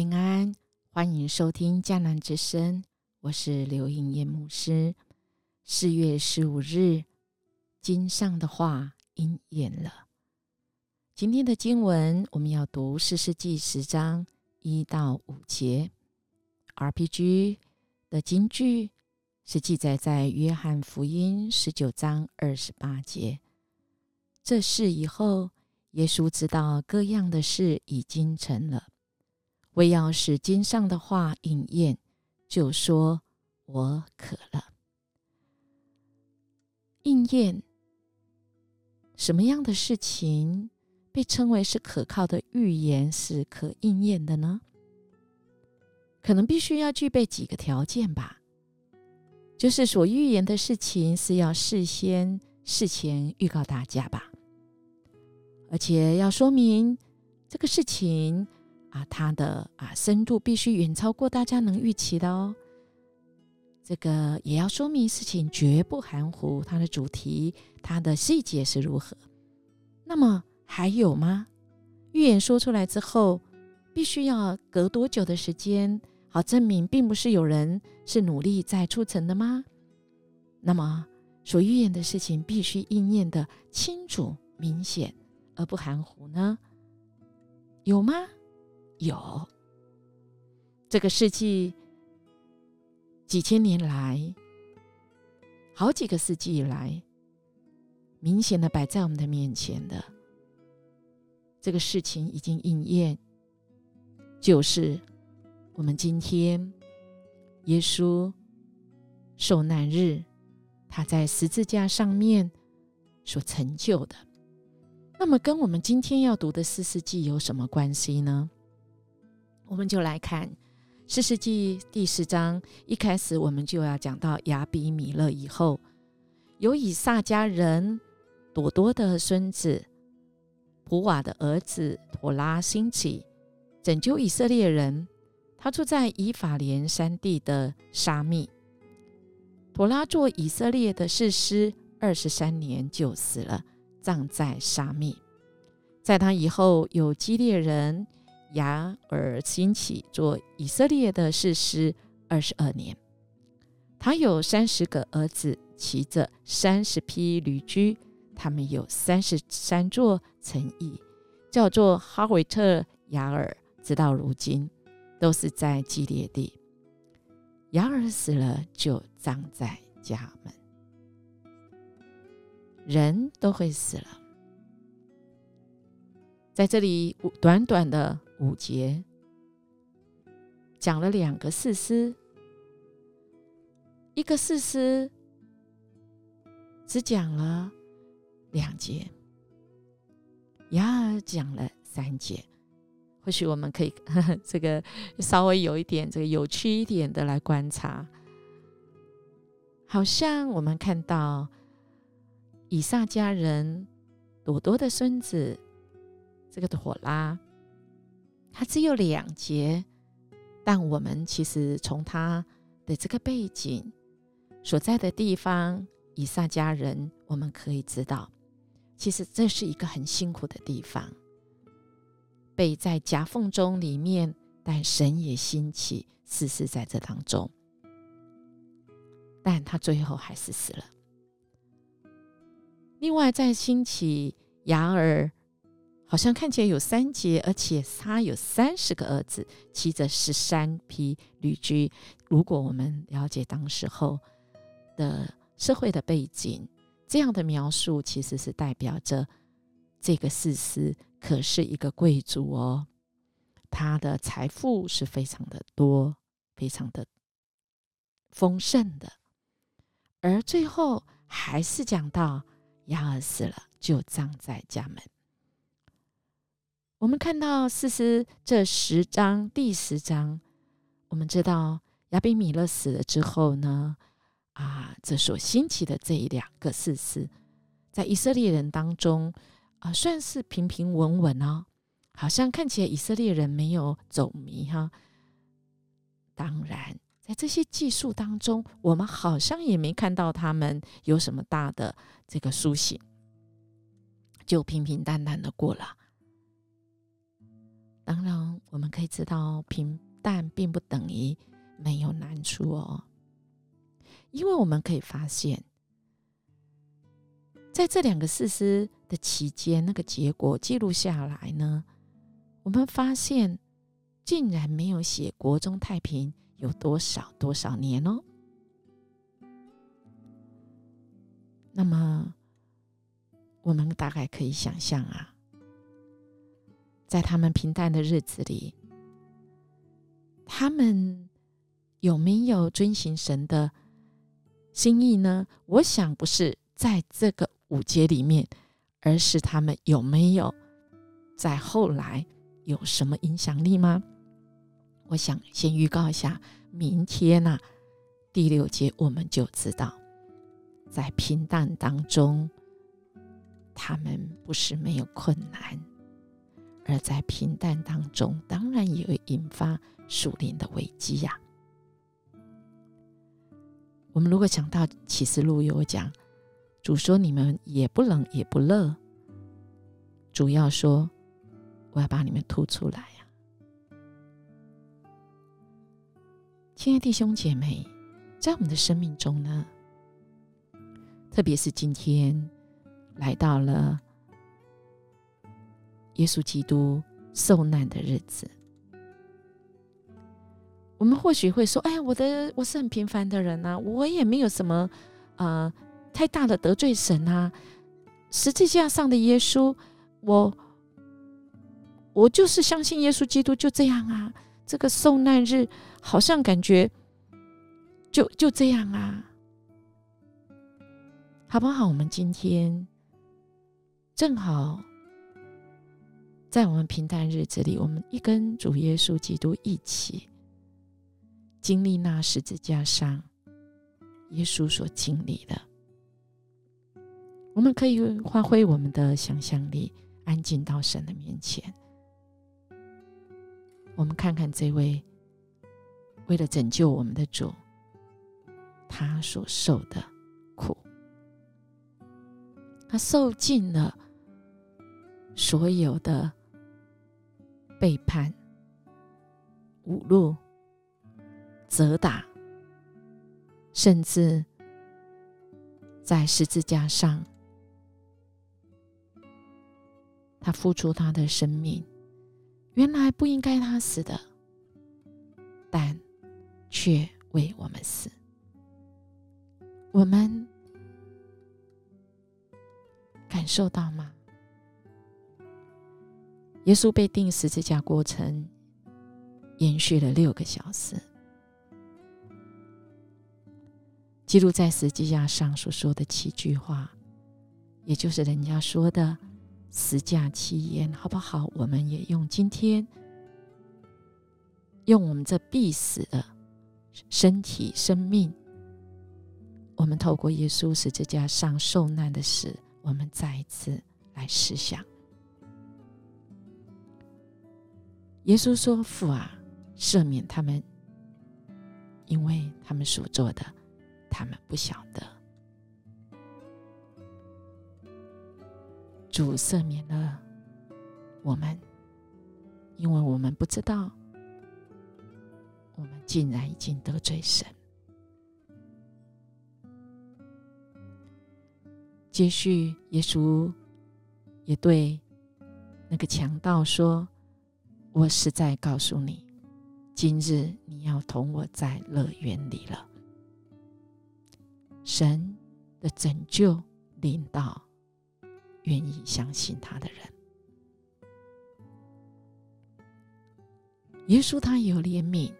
平安，欢迎收听迦南之声，我是刘颖燕牧师。四月十五日，经上的话应验了。今天的经文，我们要读四世纪十章一到五节。RPG 的金句是记载在约翰福音十九章二十八节。这事以后，耶稣知道各样的事已经成了。为要使经上的话应验，就说：“我渴了。”应验什么样的事情被称为是可靠的预言，是可应验的呢？可能必须要具备几个条件吧，就是所预言的事情是要事先事前预告大家吧，而且要说明这个事情。啊，它的啊深度必须远超过大家能预期的哦。这个也要说明事情绝不含糊，它的主题、它的细节是如何。那么还有吗？预言说出来之后，必须要隔多久的时间，好证明并不是有人是努力在促成的吗？那么所预言的事情必须应验的清楚、明显而不含糊呢？有吗？有这个世纪几千年来，好几个世纪以来，明显的摆在我们的面前的这个事情已经应验，就是我们今天耶稣受难日，他在十字架上面所成就的。那么，跟我们今天要读的四世纪有什么关系呢？我们就来看《四世纪》第十章，一开始我们就要讲到亚比米勒以后，有以撒家人朵多的孙子普瓦的儿子妥拉兴起，拯救以色列人。他住在以法莲山地的沙密。妥拉做以色列的士师二十三年，就死了，葬在沙密。在他以后，有基列人。雅尔兴起做以色列的士师二十二年，他有三十个儿子，骑着三十匹驴驹，他们有三十三座城邑，叫做哈维特雅尔，直到如今都是在基列地。雅尔死了，就葬在家门。人都会死了，在这里短短的。五节讲了两个四诗，一个四诗只讲了两节，雅尔讲了三节。或许我们可以 这个稍微有一点这个有趣一点的来观察，好像我们看到以撒家人朵朵的孙子这个妥拉。它只有两节，但我们其实从他的这个背景所在的地方，以撒家人，我们可以知道，其实这是一个很辛苦的地方，被在夹缝中里面，但神也兴起，死死在这当中，但他最后还是死了。另外，在兴起雅尔。好像看起来有三节，而且他有三十个儿子，骑着十三匹驴驹。如果我们了解当时候的社会的背景，这样的描述其实是代表着这个事实可是一个贵族哦，他的财富是非常的多，非常的丰盛的。而最后还是讲到亚尔死了，就葬在家门。我们看到四诗这十章第十章，我们知道亚比米勒死了之后呢，啊，这所兴起的这一两个四诗，在以色列人当中啊，算是平平稳稳哦，好像看起来以色列人没有走迷哈。当然，在这些技术当中，我们好像也没看到他们有什么大的这个苏醒，就平平淡淡的过了。当然，我们可以知道，平淡并不等于没有难处哦，因为我们可以发现，在这两个事实的期间，那个结果记录下来呢，我们发现竟然没有写国中太平有多少多少年哦。那么，我们大概可以想象啊，在他们平淡的日子里，他们有没有遵行神的心意呢？我想不是在这个五节里面，而是他们有没有在后来有什么影响力吗？我想先预告一下，明天呢，第六节我们就知道。在平淡当中，他们不是没有困难，而在平淡当中，当然也会引发属灵的危机呀。我们如果想到启示录有讲，主说你们也不冷也不热，主要说我要把你们吐出来呀。亲爱的弟兄姐妹，在我们的生命中呢？特别是今天来到了耶稣基督受难的日子，我们或许会说：“哎呀，我的我是很平凡的人啊，我也没有什么呃太大的得罪神啊。十字架上的耶稣，我我就是相信耶稣基督，就这样啊。这个受难日好像感觉就就这样啊。”好不好？我们今天正好在我们平淡日子里，我们一跟主耶稣基督一起经历那十字架上耶稣所经历的。我们可以发挥我们的想象力，安静到神的面前。我们看看这位为了拯救我们的主，他所受的苦。他受尽了所有的背叛、侮辱、责打，甚至在十字架上，他付出他的生命。原来不应该他死的，但却为我们死。我们。感受到吗？耶稣被钉十字架过程延续了六个小时，记录在十字架上所说的七句话，也就是人家说的“十架七言”，好不好？我们也用今天，用我们这必死的身体、生命，我们透过耶稣十字架上受难的事。我们再一次来思想，耶稣说：“父啊，赦免他们，因为他们所做的，他们不晓得。”主赦免了我们，因为我们不知道，我们竟然已经得罪神。接续，耶稣也对那个强盗说：“我实在告诉你，今日你要同我在乐园里了。”神的拯救领到愿意相信他的人。耶稣他有怜悯，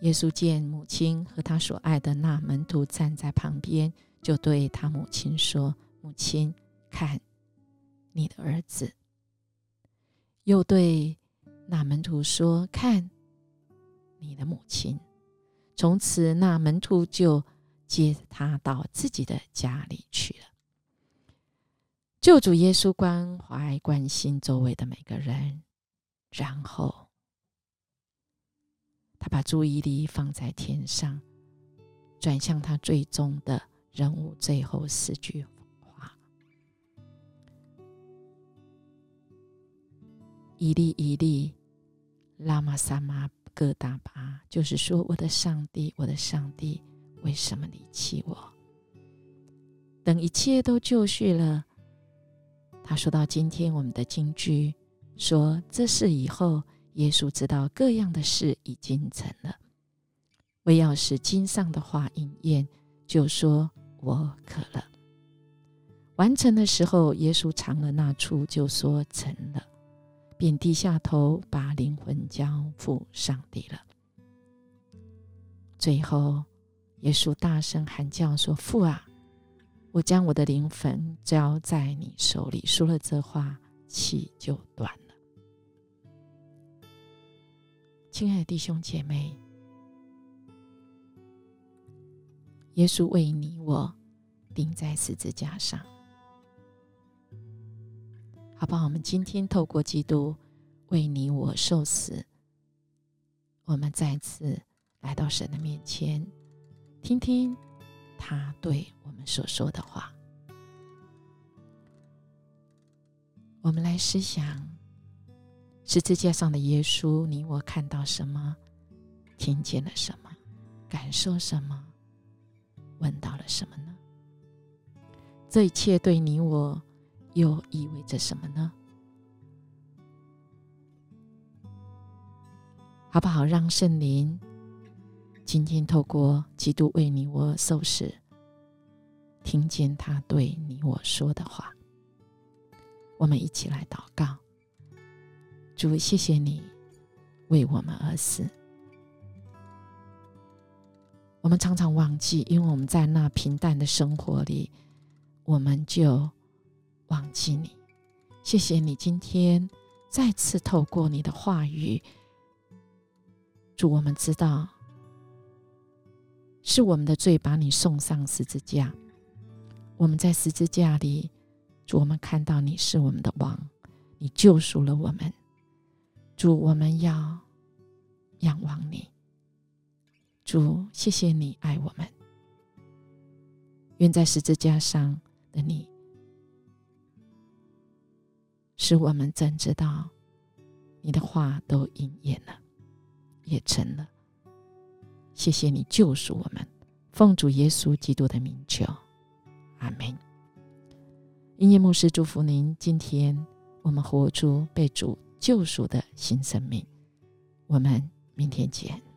耶稣见母亲和他所爱的那门徒站在旁边。就对他母亲说：“母亲，看你的儿子。”又对那门徒说：“看你的母亲。”从此，那门徒就接他到自己的家里去了。救主耶稣关怀关心周围的每个人，然后他把注意力放在天上，转向他最终的。人物最后四句话：“一粒一粒拉玛萨玛戈达巴，就是说，我的上帝，我的上帝，为什么离弃我？等一切都就绪了，他说到今天我们的京剧，说这事以后，耶稣知道各样的事已经成了，为要使经上的话应验，就说我渴了。完成的时候，耶稣尝了那处，就说成了。便低下头，把灵魂交付上帝了。最后，耶稣大声喊叫说：“父啊，我将我的灵魂交在你手里。”说了这话，气就断了。亲爱的弟兄姐妹，耶稣为你我钉在十字架上。好不好？我们今天透过基督为你我受死，我们再次来到神的面前，听听他对我们所说的话。我们来思想十字架上的耶稣，你我看到什么？听见了什么？感受什么？闻到了什么呢？这一切对你我。又意味着什么呢？好不好？让圣灵今天透过基督为你我受死，听见他对你我说的话。我们一起来祷告：主，谢谢你为我们而死。我们常常忘记，因为我们在那平淡的生活里，我们就。忘记你，谢谢你今天再次透过你的话语，主我们知道是我们的罪把你送上十字架。我们在十字架里，主我们看到你是我们的王，你救赎了我们。主我们要仰望你，主谢谢你爱我们，愿在十字架上的你。使我们真知道，你的话都应验了，也成了。谢谢你救赎我们，奉主耶稣基督的名求，阿门。音乐牧师祝福您，今天我们活出被主救赎的新生命。我们明天见。